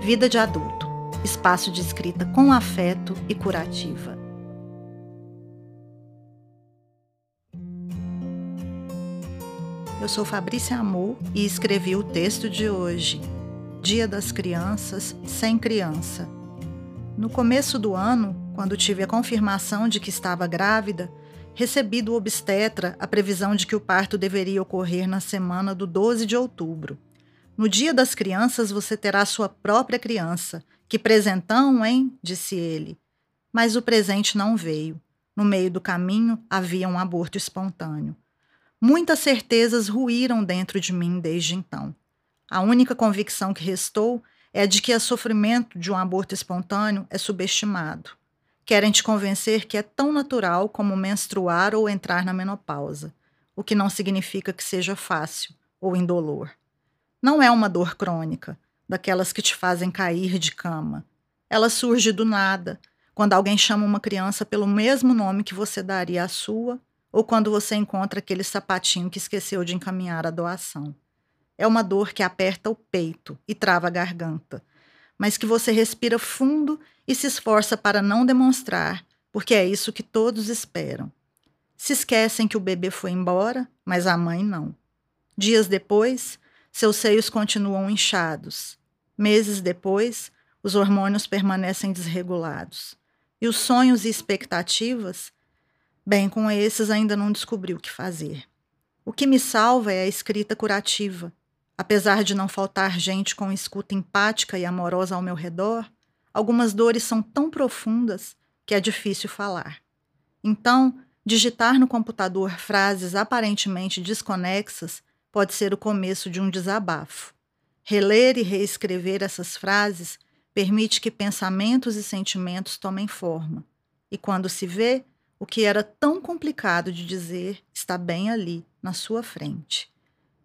Vida de Adulto espaço de escrita com afeto e curativa. Eu sou Fabrícia Amor e escrevi o texto de hoje, Dia das Crianças sem Criança. No começo do ano, quando tive a confirmação de que estava grávida, recebi do obstetra a previsão de que o parto deveria ocorrer na semana do 12 de outubro. No Dia das Crianças, você terá sua própria criança. Que presentão, hein? disse ele. Mas o presente não veio. No meio do caminho havia um aborto espontâneo. Muitas certezas ruíram dentro de mim desde então. A única convicção que restou é de que o sofrimento de um aborto espontâneo é subestimado. Querem te convencer que é tão natural como menstruar ou entrar na menopausa, o que não significa que seja fácil ou indolor. Não é uma dor crônica, daquelas que te fazem cair de cama. Ela surge do nada, quando alguém chama uma criança pelo mesmo nome que você daria à sua, ou quando você encontra aquele sapatinho que esqueceu de encaminhar a doação. É uma dor que aperta o peito e trava a garganta, mas que você respira fundo e se esforça para não demonstrar, porque é isso que todos esperam. Se esquecem que o bebê foi embora, mas a mãe não. Dias depois, seus seios continuam inchados. Meses depois, os hormônios permanecem desregulados. E os sonhos e expectativas? Bem, com esses ainda não descobri o que fazer. O que me salva é a escrita curativa. Apesar de não faltar gente com escuta empática e amorosa ao meu redor, algumas dores são tão profundas que é difícil falar. Então, digitar no computador frases aparentemente desconexas pode ser o começo de um desabafo. Reler e reescrever essas frases permite que pensamentos e sentimentos tomem forma. E quando se vê, o que era tão complicado de dizer está bem ali, na sua frente.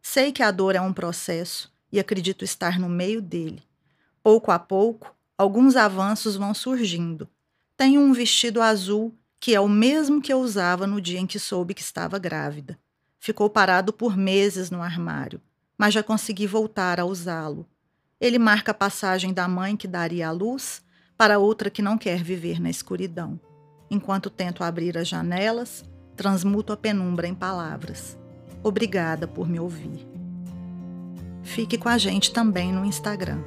Sei que a dor é um processo e acredito estar no meio dele. Pouco a pouco, alguns avanços vão surgindo. Tenho um vestido azul que é o mesmo que eu usava no dia em que soube que estava grávida. Ficou parado por meses no armário, mas já consegui voltar a usá-lo. Ele marca a passagem da mãe que daria a luz para outra que não quer viver na escuridão. Enquanto tento abrir as janelas, transmuto a penumbra em palavras. Obrigada por me ouvir. Fique com a gente também no Instagram.